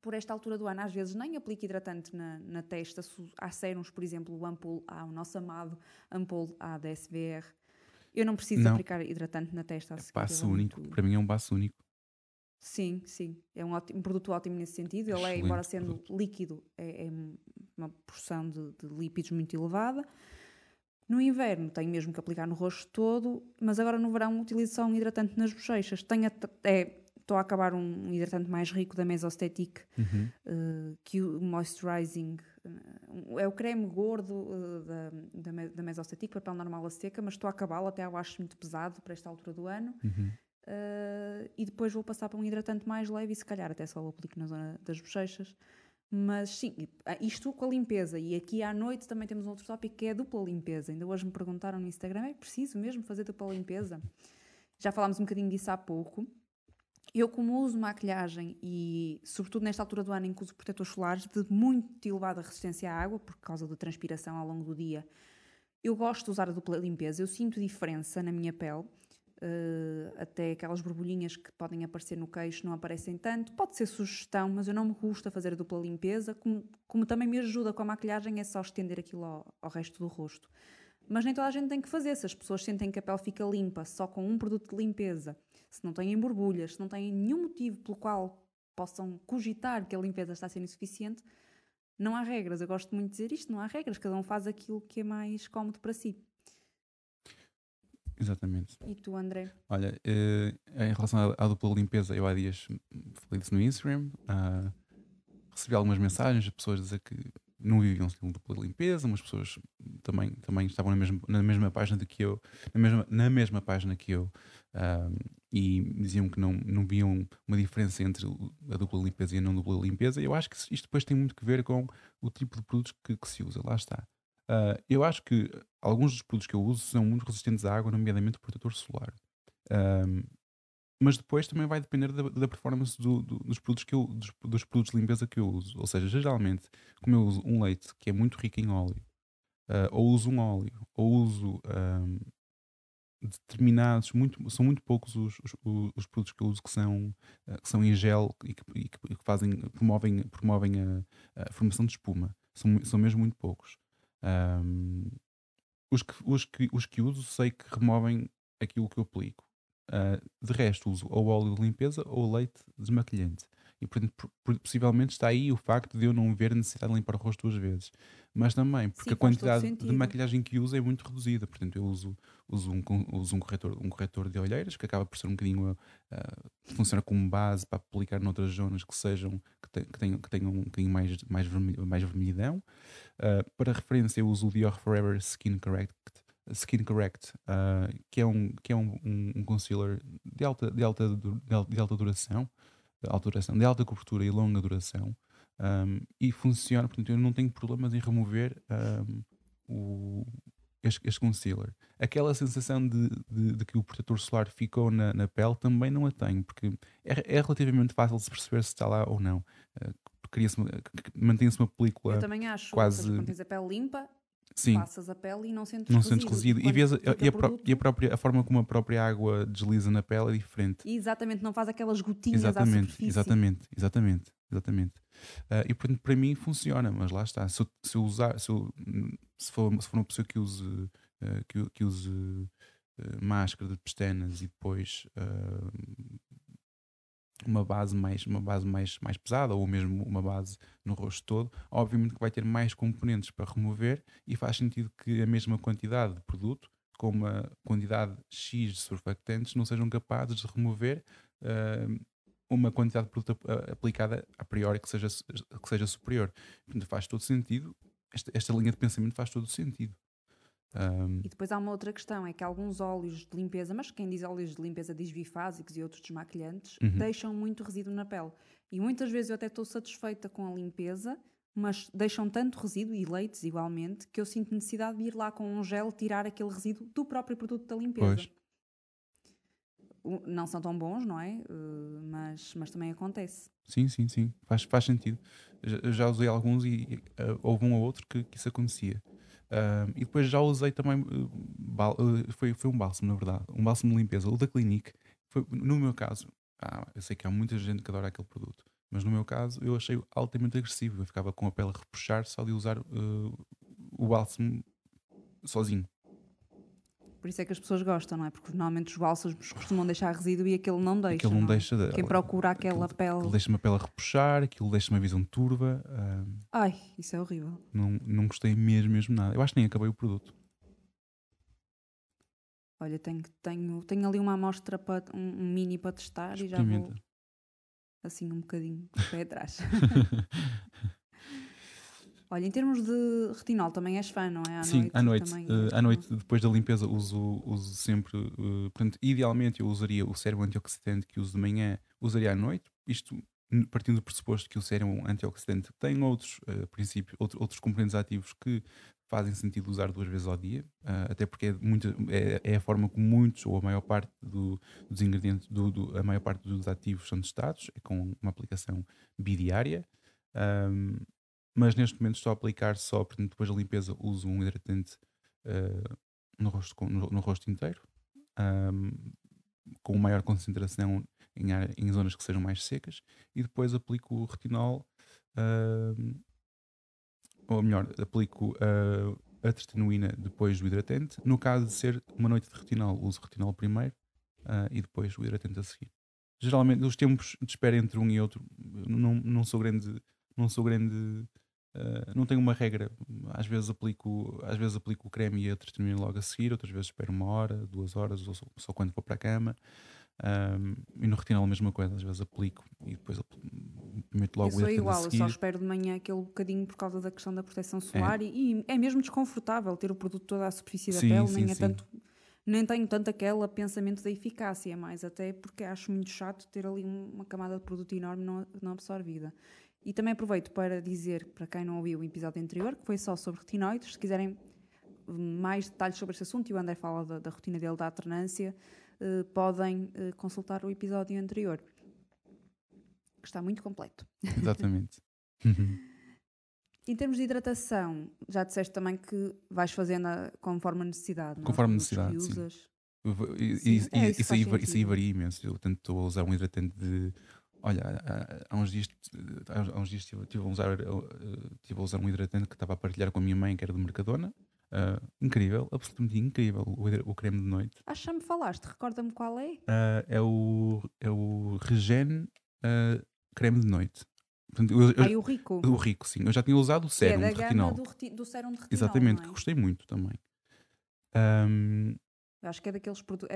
Por esta altura do ano, às vezes nem aplico hidratante na, na testa. Há sérums, por exemplo, o Ampul, há o nosso amado Ampul A da SVR. Eu não preciso não. aplicar hidratante na testa. É passo único. Muito... Para mim é um passo único. Sim, sim. É um, ótimo, um produto ótimo nesse sentido. Ele é, embora sendo produto. líquido, é, é, uma porção de, de lípidos muito elevada. No inverno tenho mesmo que aplicar no rosto todo, mas agora no verão utilizo só um hidratante nas bochechas. Tenho é, estou a acabar um hidratante mais rico da Mesostatic, uhum. uh, que o Moisturizing uh, é o creme gordo uh, da, da, da Mesostatic, papel normal a seca, mas estou a acabá-lo, até eu acho muito pesado para esta altura do ano. Uhum. E depois vou passar para um hidratante mais leve e se calhar até só o aplico na zona das bochechas. Mas sim, isto com a limpeza. E aqui à noite também temos um outro tópico que é a dupla limpeza. Ainda hoje me perguntaram no Instagram: é preciso mesmo fazer dupla limpeza? Já falámos um bocadinho disso há pouco. Eu, como uso maquilhagem e, sobretudo nesta altura do ano em que uso protetores solares de muito elevada resistência à água, por causa da transpiração ao longo do dia, eu gosto de usar a dupla limpeza. Eu sinto diferença na minha pele Uh, até aquelas borbulhinhas que podem aparecer no queixo não aparecem tanto. Pode ser sugestão, mas eu não me gusta fazer a dupla limpeza, como, como também me ajuda com a maquilhagem, é só estender aquilo ao, ao, resto do rosto. Mas nem toda a gente tem que fazer. Se as pessoas sentem que a pele fica limpa só com um produto de limpeza, se não têm borbulhas, se não têm nenhum motivo pelo qual possam cogitar que a limpeza está sendo insuficiente, não há regras. Eu gosto muito de dizer isto: não há regras, cada um faz aquilo que é mais cómodo para si. Exatamente. E tu, André? Olha, uh, em relação à, dupla limpeza, eu há dias falei disso no Instagram, uh, recebi algumas mensagens de pessoas a dizer que não viviam sem dupla limpeza, mas pessoas também, também estavam na mesma, na mesma página que eu, na mesma, na mesma página que eu, uh, e diziam que não, não viam uma diferença entre a dupla limpeza e a não dupla limpeza. Eu acho que isto depois tem muito que ver com o tipo de produtos que, que se usa. Lá está. Uh, eu acho que alguns dos produtos que eu uso são muito resistentes à água, nomeadamente o protetor solar. mas depois também vai depender da, da performance do, do, dos, produtos que eu, dos, dos, produtos de limpeza que eu uso. Ou seja, geralmente, como eu uso um leite que é muito rico em óleo, uh, ou uso um óleo, ou uso determinados, muito, são muito poucos os, os, os, produtos que eu uso que são, uh, que são em gel e que, e que fazem, promovem, promovem a, a, formação de espuma. São, são mesmo muito poucos. Um, os, que, os, que, os que uso sei que removem aquilo que eu aplico. Uh, de resto, uso ou óleo de limpeza ou leite desmaquilhante. E portanto, possivelmente está aí o facto de eu não ver a necessidade de limpar o rosto duas vezes. Mas também porque Sim, a quantidade de maquilhagem que uso é muito reduzida. Portanto, eu uso, uso, um, uso um, corretor, um corretor de olheiras que acaba por ser um bocadinho. Uh, funciona como base para aplicar noutras zonas que sejam. que, te, que, tenham, que tenham um bocadinho mais, mais, vermelh, mais vermelhidão. Uh, para referência, eu uso o Dior Forever Skin Correct. Skin Correct, uh, que é, um, que é um, um, um concealer de alta, de alta, de alta duração, alta duração, de alta cobertura e longa duração, um, e funciona, portanto eu não tenho problemas em remover um, o, este, este, concealer. Aquela sensação de, de, de, que o protetor solar ficou na, na, pele também não a tenho, porque é, é relativamente fácil de se perceber se está lá ou não. Uh, mantém-se uma película. Eu também acho. Quase... Quando tens a pele limpa, Sim. passas a pele e não sentes não resíduo. Sentes resíduo. E, vês a, e, a produto... e, a própria, a forma como a própria água desliza na pele é diferente. E exatamente, não faz aquelas gotinhas exatamente, à superfície. Exatamente, exatamente, exatamente. Uh, e portanto, para mim funciona, mas lá está. Se se usar, se, eu, se, for, se for uma pessoa que use, uh, que, que, use uh, máscara de pestanas e depois uma base mais uma base mais, mais pesada ou mesmo uma base no rosto todo, obviamente que vai ter mais componentes para remover e faz sentido que a mesma quantidade de produto com uma quantidade X de surfactantes não sejam capazes de remover uh, uma quantidade de produto aplicada a priori que seja, que seja superior. Portanto, faz todo sentido, esta, esta linha de pensamento faz todo sentido. Um... E depois há uma outra questão, é que alguns óleos de limpeza, mas quem diz óleos de limpeza diz bifásicos e outros desmaquilhantes, uhum. deixam muito resíduo na pele. E muitas vezes eu até estou satisfeita com a limpeza, mas deixam tanto resíduo, e leites igualmente, que eu sinto necessidade de ir lá com um gel tirar aquele resíduo do próprio produto da limpeza. Pois. Não são tão bons, não é? Uh, mas, mas também acontece. Sim, sim, sim. Faz, faz sentido. Já, já usei alguns e uh, houve um ou outro que, que isso acontecia. E depois já usei também, bal- uh, foi, foi um bálsamo, na verdade, um bálsamo de limpeza, o da Clinique. Foi, no meu caso, ah, eu sei que há muita gente que adora aquele produto, mas no meu caso eu achei altamente agressivo. Eu ficava com a pele a repuxar só de usar uh, o bálsamo sozinho. Por isso é que as pessoas gostam, não é? Porque normalmente os bálsamos costumam deixar resíduo e aquele não deixa. Aquilo não não é? deixa de- Quem procura aquela aquilo, pele. aquilo deixa-me a pele a repuxar, aquilo deixa-me a visão turva. um, Ai, isso é horrível. não, não gostei mesmo, mesmo nada. Eu acho que nem acabei o produto. Olha, tenho, tenho, tenho ali uma amostra, para, um, um mini para testar e já vou assim um bocadinho de pé atrás. Olha, em termos de retinol, também és fã, não é? À Sim, noite à noite. também és à noite, depois da limpeza, uso, uso sempre. eh, portanto, idealmente eu usaria o sérum antioxidante que uso de manhã, usaria à noite. Isto partindo do pressuposto que o sérum antioxidante tem outros eh, princípios, outro- outros componentes ativos que fazem sentido usar duas vezes ao dia, ah, até porque é, muito, é, é a forma como muitos ou a maior parte do- dos ingredientes, do, do- a maior parte dos ativos são testados, é com uma aplicação bidiária. Ahm, mas neste momento estou a aplicar só, portanto, depois da limpeza, uso um hidratante ah, no, rosto, no, no rosto inteiro, ahm, com maior concentração em, em zonas que sejam mais secas, e depois aplico o retinol, ahm, ou melhor, aplico ah, a tretinoína depois do hidratante. No caso de ser uma noite de retinol, uso retinol primeiro ah, e depois o hidratante a seguir. Geralmente, os tempos de espera entre um e outro, não, não sou grande, não sou grande, ah, não tenho uma regra. Às vezes aplico, às vezes aplico o creme e a tretinoína logo a seguir, outras vezes espero uma hora, duas horas, ou só, só quando vou para a cama. Ahm, e no retinol a mesma coisa, às vezes aplico e depois meto Eu logo o sou igual, eu só espero de manhã aquele bocadinho por causa da questão da proteção solar e, e é mesmo desconfortável ter o produto toda à superfície da Sim, pele, sim, nem é sim. tanto nem tenho tanto aquele pensamento da eficácia, é mais até porque acho muito chato ter ali um- uma camada de produto enorme não, não absorvida. E também aproveito para dizer, para quem não ouviu o episódio anterior, que foi só sobre retinoides, se quiserem mais detalhes sobre este assunto, e o André fala da, da rotina dele da alternância, eh, podem eh, consultar o episódio anterior, que está muito completo. Exatamente. Em termos de hidratação, já disseste também que vais fazendo a- conforme a necessidade. não é? Conforme a necessidade, sim. usas. E, Sim, e- é, isso isso, aí, isso aí varia imenso. Eu tanto estou a usar um hidratante de. Olha, há, há uns dias, há uns dias estive, a usar, eh, estive a usar um hidratante que estava a partilhar com a minha mãe, que era de Mercadona. Ah, incrível, absolutamente incrível o, o creme de noite. Ah, já me falaste, recorda-me qual é? Ah, é, o, é o Regen ah, creme de noite. Portanto, eu- eu- Ai, o Rico. o rico, sim. Eu já tinha usado o que é sérum da de retinol. do, reti- do sérum de retinol, Exatamente, não que é? gostei muito também. Eu Acho que é daqueles produtos...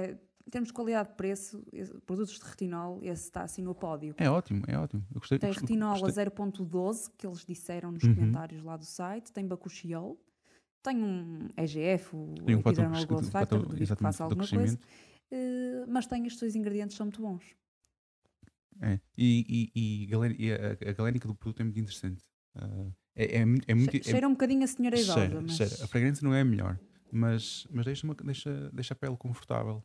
em termos de qualidade de preço, esse- produtos de retinol, esse está assim no pódio. é ótimo, é ótimo. Eu gostei, Tem gostei- retinol a gostei. 0.12, que eles disseram nos Uhum. comentários lá do site. Tem bacuchiol. Tem um EGF, o Tem um Epidermal Growth Factor, duvido que faça alguma coisa. Eh, mas tem estes dois ingredientes, são muito bons. É. E, e, e, e a, a galénica do produto é muito interessante. Ah, é, é, é muito. Che- é- Cheira um bocadinho a senhora idosa, cheira, mas... cheira. A fragrância não é a melhor, mas, mas deixa, uma, deixa, deixa a pele confortável.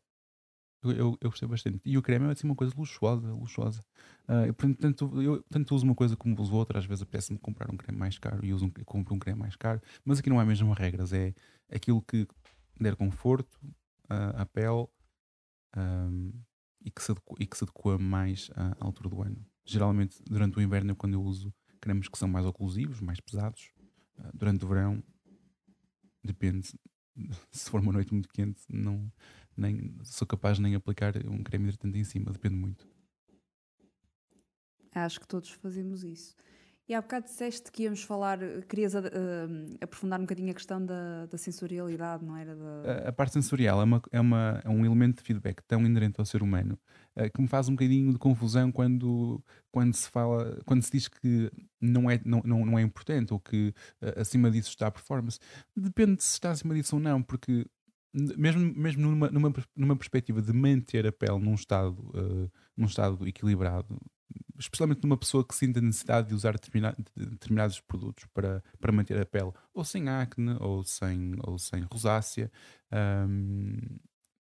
Eu, eu, gostei bastante. E o creme é assim uma coisa luxuosa, luxuosa. Ah, eu, portanto, tanto, eu tanto uso uma coisa como uso outra. Às vezes apetece-me comprar um creme mais caro e uso um, compro um creme mais caro. Mas aqui não há mesmo regras. É aquilo que der conforto ah, à pele ahm, e, que se adequa, e que se adequa mais à, altura do ano. Geralmente, durante o inverno, é quando eu uso cremes que são mais oclusivos, mais pesados. Ah, durante o verão, depende. Se for uma noite muito quente, não nem sou capaz de nem aplicar um creme hidratante em cima, depende muito. Acho que todos fazemos isso. E há bocado disseste que íamos falar, querias ah, aprofundar um bocadinho a questão da, da sensorialidade, não era? Da... A, a parte sensorial é, uma, é, uma, é um elemento de feedback tão inerente ao ser humano eh, que me faz um bocadinho de confusão quando, quando se fala, quando se diz que não é, não, não, não é importante ou que eh, acima disso está a performance. Depende se está acima disso ou não, porque mesmo, mesmo numa, numa, numa perspectiva de manter a pele num estado, eh, num estado equilibrado, especialmente numa pessoa que sinta necessidade de usar determina- de determinados produtos para, para manter a pele, ou sem acne, ou sem, ou sem rosácea, ahm,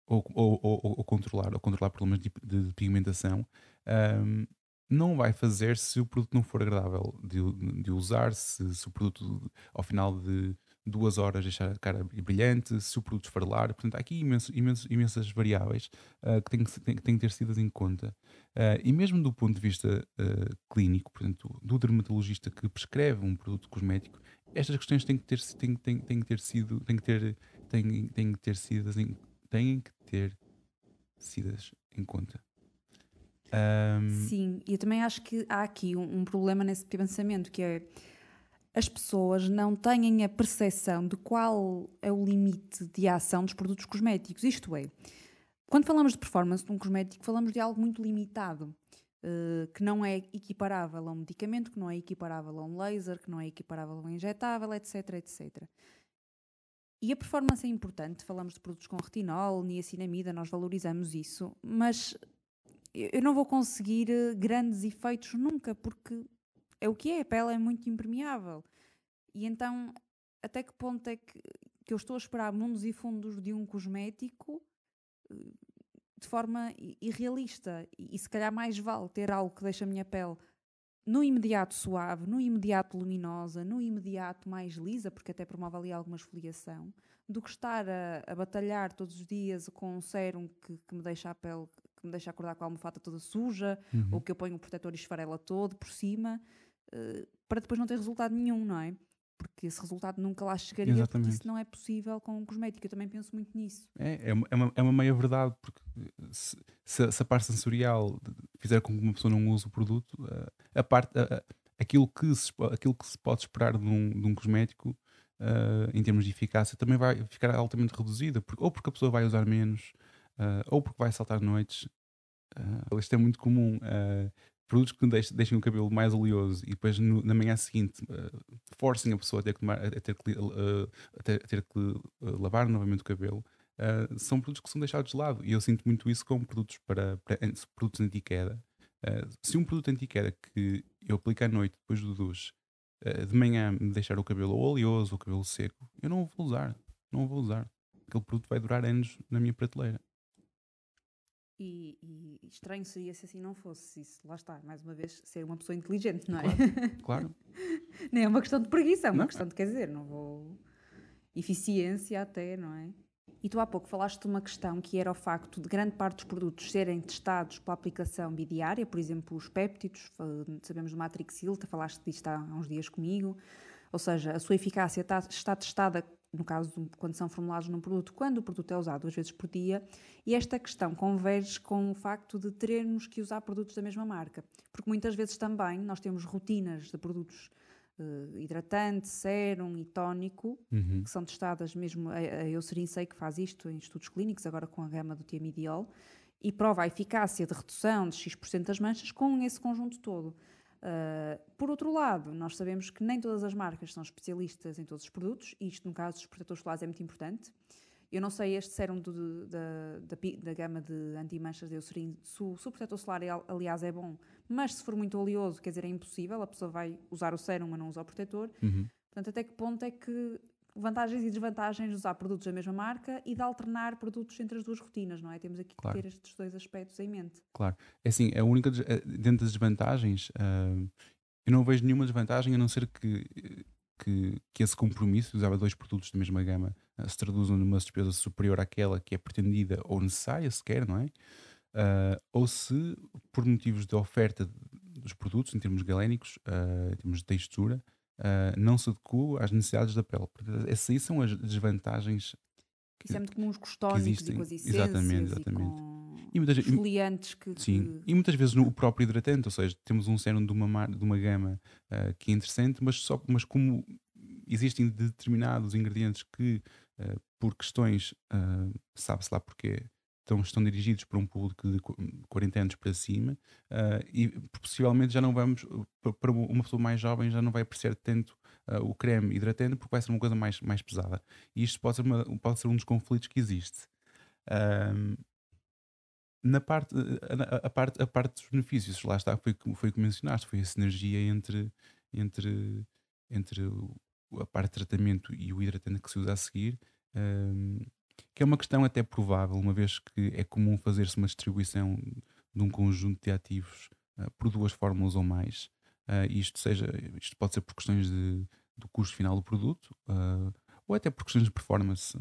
ou, ou, ou, ou controlar, ou controlar problemas de, de pigmentação, ahm, não vai fazer se o produto não for agradável de, de usar, se, se o produto ao final de, duas horas deixar a cara brilhante, se o produto esfarelar. Portanto, há aqui imenso, imenso, imensas variáveis uh, que têm que, têm, têm que ter sido em conta. Uh, e mesmo do ponto de vista uh, clínico, portanto, do dermatologista que prescreve um produto cosmético, estas questões têm que ter, têm, têm, têm que ter sido, têm que ter, têm, têm que ter sido, têm que ter sido em conta. Um... Sim, e eu também acho que há aqui um, um problema nesse pensamento que é as pessoas não têm a percepção de qual é o limite de ação dos produtos cosméticos. Isto é, quando falamos de performance de um cosmético, falamos de algo muito limitado, uh, que não é equiparável a um medicamento, que não é equiparável a um laser, que não é equiparável a um injetável, etc, etc. E a performance é importante, falamos de produtos com retinol, niacinamida, nós valorizamos isso, mas eu não vou conseguir eh, grandes efeitos nunca, porque é o que é, a pele é muito impermeável. E então, até que ponto é que, que eu estou a esperar mundos e fundos de um cosmético eh, de forma irrealista? E, e se calhar mais vale ter algo que deixa a minha pele no imediato suave, no imediato luminosa, no imediato mais lisa, porque até promove ali alguma esfoliação, do que estar a, a batalhar todos os dias com um sérum que, que, me deixa a pele, que me deixa acordar com a almofada toda suja, uhum. ou que eu ponho um protetor e esfarela todo por cima, para depois não ter resultado nenhum, não é? Porque esse resultado nunca lá chegaria, Exatamente. porque isso não é possível com um cosmético. Eu também penso muito nisso. É, é uma, é uma, é uma meia verdade, porque se, se, se, a parte sensorial fizer com que uma pessoa não use o produto, a, a parte, a, aquilo, que se, aquilo que se pode esperar de um, de um cosmético uh, em termos de eficácia, também vai ficar altamente reduzida, porque, ou porque a pessoa vai usar menos, uh, ou porque vai saltar noites. Uh, isto é muito comum. Produtos que deixem, o cabelo mais oleoso e depois no, na manhã seguinte forcem a pessoa a ter que, tomar, a ter que, a ter, a ter que lavar novamente o cabelo. Uh, são produtos que são deixados de lado e eu sinto muito isso com produtos para, para produtos anti-queda. Uh, se um produto anti-queda que eu aplico à noite depois do duche de manhã me deixar o cabelo oleoso, o cabelo seco, eu não vou usar. Não vou usar. Aquele produto vai durar anos na minha prateleira. E, e estranho seria se assim não fosse. Isso, lá está, mais uma vez, ser uma pessoa inteligente, não é? Claro. claro. Nem é uma questão de preguiça, é uma não. questão de, quer dizer, não vou. Eficiência até, não é? E tu há pouco falaste de uma questão que era o facto de grande parte dos produtos serem testados pela aplicação bidiária, por exemplo, os péptidos, sabemos do Matrixil, tu falaste disto há uns dias comigo, ou seja, a sua eficácia está, está testada, no caso de quando são formulados num produto, quando o produto é usado duas vezes por dia, e esta questão converge com o facto de termos que usar produtos da mesma marca, porque muitas vezes também nós temos rotinas de produtos uh, hidratante, sérum e tónico, uhum. que são testadas mesmo, a, a Eucerin sei que faz isto em estudos clínicos, agora com a gama do tiamidiol, e prova a eficácia de redução de X% das manchas com esse conjunto todo. Uh, por outro lado, nós sabemos que nem todas as marcas são especialistas em todos os produtos, e isto no caso dos protetores solares é muito importante. Eu não sei este sérum do, da, da, da, gama de anti-manchas de Eucerin, se, se o protetor solar, é, aliás, é bom, mas se for muito oleoso, quer dizer, é impossível, a pessoa vai usar o sérum, mas não usa o protetor. Uhum. Portanto, até que ponto é que vantagens e desvantagens de usar produtos da mesma marca e de alternar produtos entre as duas rotinas, não é? Temos aqui claro. que ter estes dois aspectos em mente. Claro. É assim, a única, eh, dentro das desvantagens, uh, eu não vejo nenhuma desvantagem a não ser que, que, que esse compromisso de usar dois produtos da mesma gama uh, se traduza numa despesa superior àquela que é pretendida ou necessária sequer, não é? Uh, ou se, por motivos de oferta dos produtos, em termos galénicos, em termos de textura, uh, não se adequa às necessidades da pele. Essas aí são as desvantagens. Que, Isso é muito comum os costónicos e com as essências exatamente, exatamente. e, muitas, foliantes que, Sim, que... e muitas vezes no próprio hidratante, ou seja, temos um sérum de uma, de uma gama que é interessante, mas, só, mas como existem determinados ingredientes que, por questões, sabe-se lá porquê, estão, estão dirigidos para um público de 40 anos para cima uh, e possivelmente já não vamos, para uma pessoa mais jovem, já não vai apreciar tanto uh, o creme hidratante porque vai ser uma coisa mais, mais pesada. E isto pode ser, uma, pode ser um dos conflitos que existe. Uh, na parte, a, a, parte, a parte dos benefícios, lá está, foi, foi que mencionaste, foi a sinergia entre, entre, entre a parte de tratamento e o hidratante que se usa a seguir que é uma questão até provável, uma vez que é comum fazer-se uma distribuição de um conjunto de ativos uh, por duas fórmulas ou mais. Uh, isto, seja, isto pode ser por questões de, do custo final do produto, uh, ou até por questões de performance,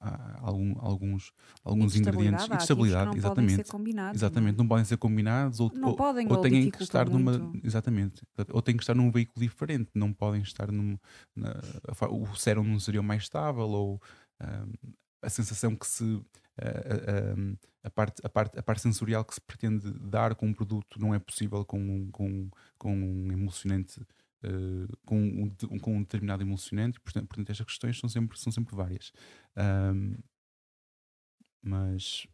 há, algum, alguns, alguns E ingredientes e de estabilidade, não podem exatamente. ser combinados, Exatamente, não podem ser combinados ou, Não ou, podem, ou ou têm que estar numa. muito. Exatamente. Ou têm que estar num veículo diferente, não podem estar num. na- o sérum não seria o mais estável, ou a sensação que se. a- a- a, parte, a, parte, a parte sensorial que se pretende dar com um produto não é possível com, um- com, com um emulsionante. eh, com, um, com um determinado emulsionante, portanto, portanto estas questões são sempre, são sempre várias. Ahm, mas,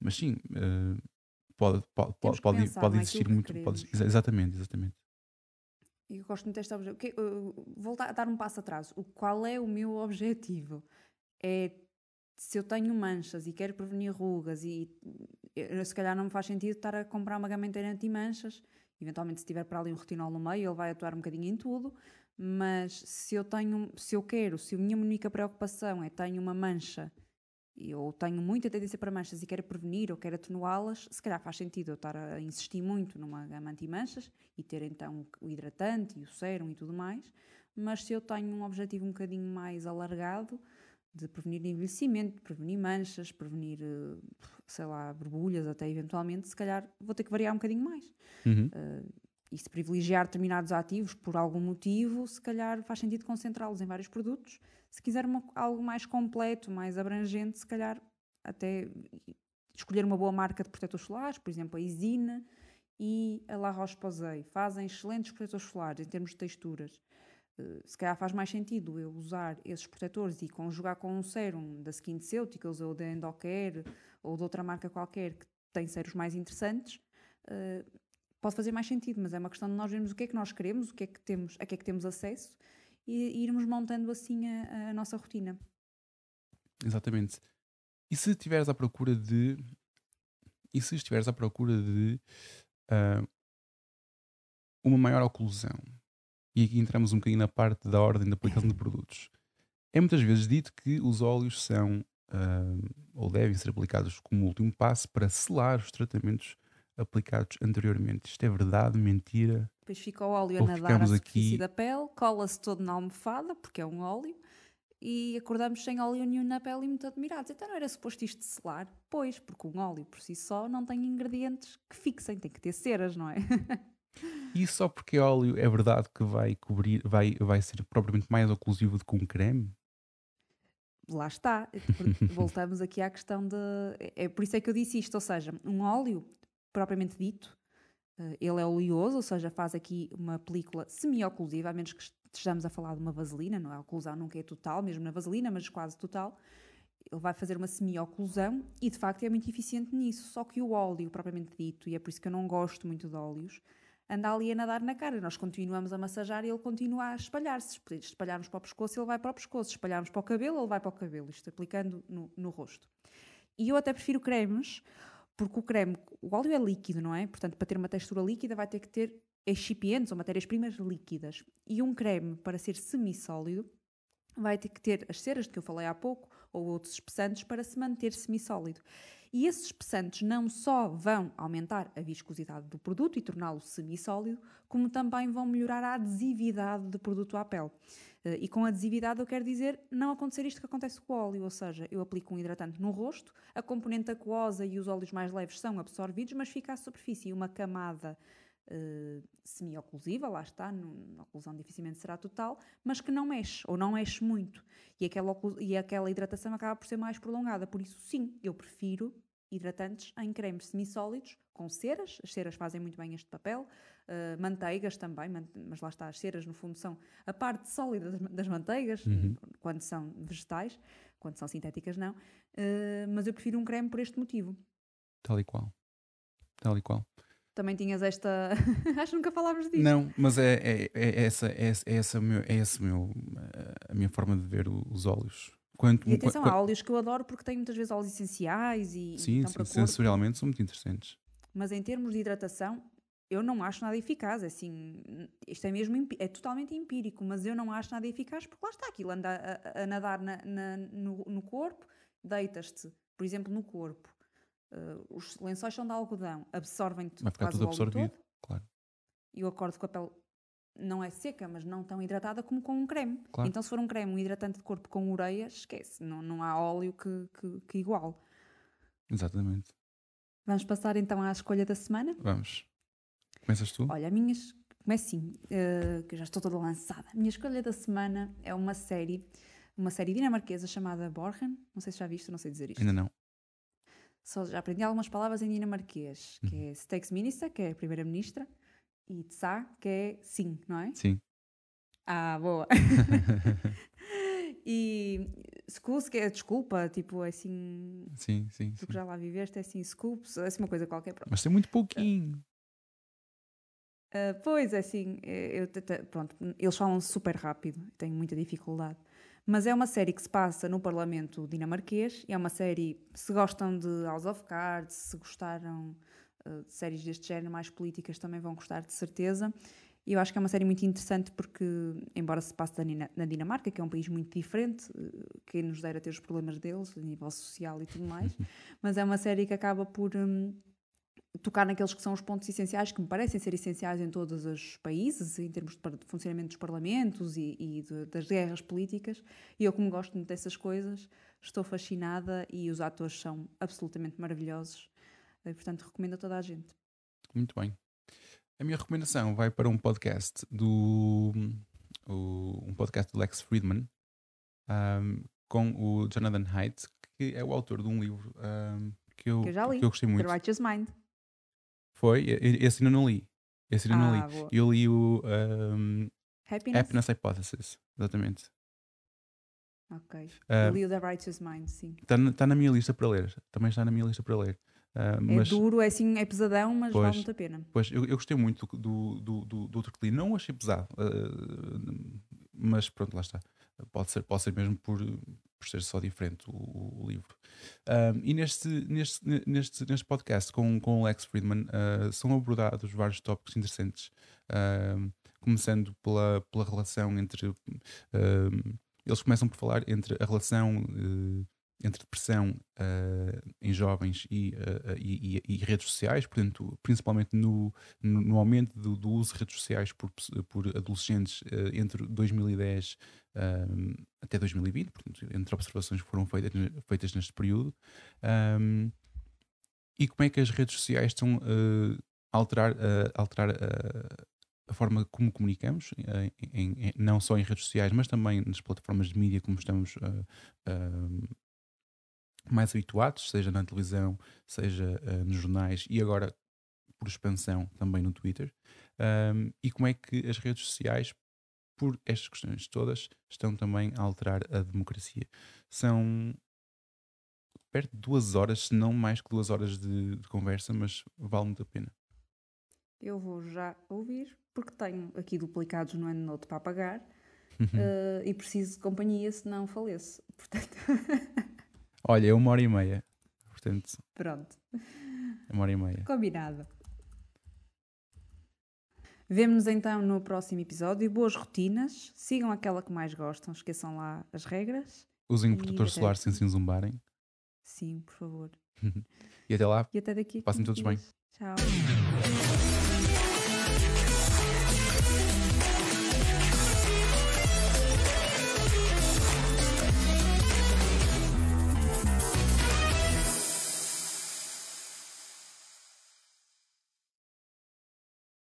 mas sim, eh, pode, pode, Temos pode, que pode, pensar pode existir que muito. Pode, queremos. exa- exatamente, exatamente. E Eu gosto muito desta que- uh, Voltar a dar um passo atrás. O, qual é o meu objetivo? É se eu tenho manchas e quero prevenir rugas e eu, se calhar não me faz sentido estar a comprar uma gama inteira anti-manchas. Eventualmente, se tiver para ali um retinol no meio, ele vai atuar um bocadinho em tudo. Mas se eu tenho, se eu quero, se a minha única preocupação é tenho uma mancha eu tenho muita tendência para manchas e quero prevenir ou quero atenuá-las, se calhar faz sentido eu estar a insistir muito numa gama anti-manchas e ter então o hidratante e o sérum e tudo mais. Mas se eu tenho um objetivo um bocadinho mais alargado de prevenir envelhecimento, de prevenir manchas, prevenir, eh, sei lá, borbulhas até eventualmente, se calhar vou ter que variar um bocadinho mais. Uhum. E se privilegiar determinados ativos por algum motivo, se calhar faz sentido concentrá-los em vários produtos. Se quiser uma- algo mais completo, mais abrangente, se calhar até escolher uma boa marca de protetores solares, por exemplo, a Isina e a La Roche-Posay. Fazem excelentes protetores solares em termos de texturas. Eh, se calhar faz mais sentido eu usar esses protetores e conjugar com um sérum da SkinCeuticals ou da Endocare ou de outra marca qualquer que tem séros mais interessantes, eh, pode fazer mais sentido, mas é uma questão de nós vermos o que é que nós queremos, o que é que temos, a que é que temos acesso e, irmos montando assim a, a nossa rotina. Exatamente. E se estiveres à procura de. E se estiveres à procura de ah, uma maior oclusão, e aqui entramos um bocadinho na parte da ordem de aplicação de produtos, é muitas vezes dito que os óleos são ah, ou devem ser aplicados como último passo para selar os tratamentos aplicados anteriormente. Isto é verdade, mentira? Depois fica o óleo a Ou nadar à ficamos superfície aqui- da pele, cola-se todo na almofada, porque é um óleo, e acordamos sem óleo nenhum na pele e muito admirados. Então não era suposto isto selar? Pois, porque um óleo por si só não tem ingredientes que fixem, tem que ter ceras, não é? E só porque é óleo é verdade que vai cobrir, vai, vai ser propriamente mais oclusivo do que um creme? Lá está. Voltamos aqui à questão de. É por isso é que eu disse isto, ou seja, um óleo propriamente dito, eh, ele é oleoso, ou seja, faz aqui uma película semi-oclusiva, a menos que estejamos a falar de uma vaselina, não é? A oclusão nunca é total, mesmo na vaselina, mas quase total. Ele vai fazer uma semi-oclusão e de facto é muito eficiente nisso. Só que o óleo propriamente dito, e é por isso que eu não gosto muito de óleos, anda ali a nadar na cara. Nós continuamos a massajar e ele continua a espalhar-se. Se espalharmos para o pescoço, ele vai para o pescoço. Se espalharmos para o cabelo, ele vai para o cabelo. Isto aplicando no, no rosto. E eu até prefiro cremes, porque o creme, o óleo é líquido, não é? Portanto, para ter uma textura líquida, vai ter que ter excipientes ou matérias-primas líquidas. E um creme, para ser semissólido, vai ter que ter as ceras de que eu falei há pouco ou outros espessantes para se manter semissólido. E esses espessantes não só vão aumentar a viscosidade do produto e torná-lo semissólido, como também vão melhorar a adesividade do produto à pele. Eh, E com adesividade eu quero dizer não acontecer isto que acontece com o óleo, ou seja, eu aplico um hidratante no rosto, a componente aquosa e os óleos mais leves são absorvidos, mas fica à superfície uma camada eh, semi-oclusiva, lá está, a oclusão dificilmente será total, mas que não mexe, ou não mexe muito. E aquela, e aquela hidratação acaba por ser mais prolongada. Por isso, sim, eu prefiro hidratantes em cremes semissólidos, com ceras, as ceras fazem muito bem este papel, eh, manteigas também, mas lá está, as ceras no fundo são a parte sólida das, das manteigas, Uhum. quando são vegetais, quando são sintéticas não, Eh, mas eu prefiro um creme por este motivo. Tal e qual. Tal e qual. Também tinhas esta. Acho que nunca falámos disso. Não, mas é, é, é essa, é, essa- é essa, meu, é esse o meu, eh, a minha forma de ver os óleos. Quanto, E atenção, há óleos que eu adoro porque têm muitas vezes óleos essenciais e, sim, sim, sensorialmente são muito interessantes. mas em termos de hidratação, eu não acho nada eficaz. Assim, isto é mesmo é totalmente empírico, mas eu não acho nada eficaz porque lá está aquilo, anda a, a- a nadar na- na- no, no corpo, deitas-te, por exemplo, no corpo. Eh, os lençóis são de algodão, absorvem-te Vai ficar quase tudo absorvido, todo, claro. e eu acordo com a pele não é seca, mas não tão hidratada como com um creme. Claro. Então, se for um creme, um hidratante de corpo com ureias, esquece, não, não há óleo que, que, que igual. Exatamente. Vamos passar então à escolha da semana. Vamos. Começas tu? Olha, a minha. es- Começo assim, eh, que eu já estou toda lançada. A minha escolha da semana é uma série, uma série dinamarquesa chamada Borgen. Não sei se já viste, não sei dizer isto. Ainda não. Só já aprendi algumas palavras em dinamarquês, que é Statsminister, que é primeira-ministra, e Tsa, que é sim, não é? Sim. Ah, boa. e Skus, que é desculpa, tipo, é assim, sim, sim, tu sim. que já lá viveste, é assim, scoops, é assim uma coisa qualquer. Pronto. Mas tem muito pouquinho. Ah, pois, é assim, eh, eu, pronto, eles falam super rápido, tenho muita dificuldade. Mas é uma série que se passa no Parlamento dinamarquês, e é uma série, se gostam de House of Cards, se gostaram ah, de séries deste género, mais políticas, também vão gostar de certeza. E eu acho que é uma série muito interessante porque, embora se passe na Dinamarca, que é um país muito diferente, eh, quem nos dera ter os problemas deles, a nível social e tudo mais, mas é uma série que acaba por hum, tocar naqueles que são os pontos essenciais, que me parecem ser essenciais em todos os países, em termos de funcionamento dos parlamentos e, e de- das guerras políticas. E eu, como gosto muito dessas coisas, estou fascinada e os atores são absolutamente maravilhosos. E, portanto, recomendo a toda a gente. Muito bem. A minha recomendação vai para um podcast do. um podcast do Lex Friedman ahm, com o Jonathan Haidt, que é o autor de um livro ahm, que, eu, Que eu já li, que eu gostei muito. The Righteous Mind. Foi? Esse ainda não li. Esse ainda não Ah, li. boa. Eu li o ahm, Happiness? Happiness Hypothesis. Exatamente. Ok. Ah, Eu li o The Righteous Mind, sim. Está na, tá na minha lista para ler. Também está na minha lista para ler. Ah, É mas, duro, é assim, é pesadão, mas Pois. vale muito a pena. Pois, eu, eu gostei muito do, do, do, do outro que li. Não achei pesado. ah, mas pronto, lá está. Pode ser, pode ser mesmo por, por ser só diferente o, o livro. Ah, e neste, neste, neste, neste podcast com, com o Lex Friedman ah, são abordados vários tópicos interessantes. Ah, começando pela, pela relação entre. ah, eles começam por falar entre a relação eh, entre depressão eh, em jovens e, eh, e- e- redes sociais, portanto, principalmente no, no, aumento do, do uso de redes sociais por, por adolescentes eh, entre 2010 eh, até 2020, portanto, entre observações que foram feitas, feitas neste período, um, e como é que as redes sociais estão a alterar, alterar a forma como comunicamos, em- em- não só em redes sociais, mas também nas plataformas de mídia, como estamos eh, eh, mais habituados, seja na televisão, seja eh, nos jornais e agora, por expansão, também no Twitter. Um, e como é que as redes sociais, por estas questões todas, estão também a alterar a democracia. São perto de duas horas, se não mais que duas horas de, de conversa, mas vale muito a pena. Eu vou já ouvir, porque tenho aqui duplicados no EndNote para pagar Uhum. eh, e preciso de companhia, senão faleço. Portanto, Olha, é uma hora e meia. Portanto, pronto, é uma hora e meia. combinado. Vemo-nos então no próximo episódio. Boas rotinas, sigam aquela que mais gostam, esqueçam lá as regras. Usem o protetor solar sem se zumbarem. Sim, por favor. E até lá. E até daqui. Passem 15 todos bem. dias. Tchau.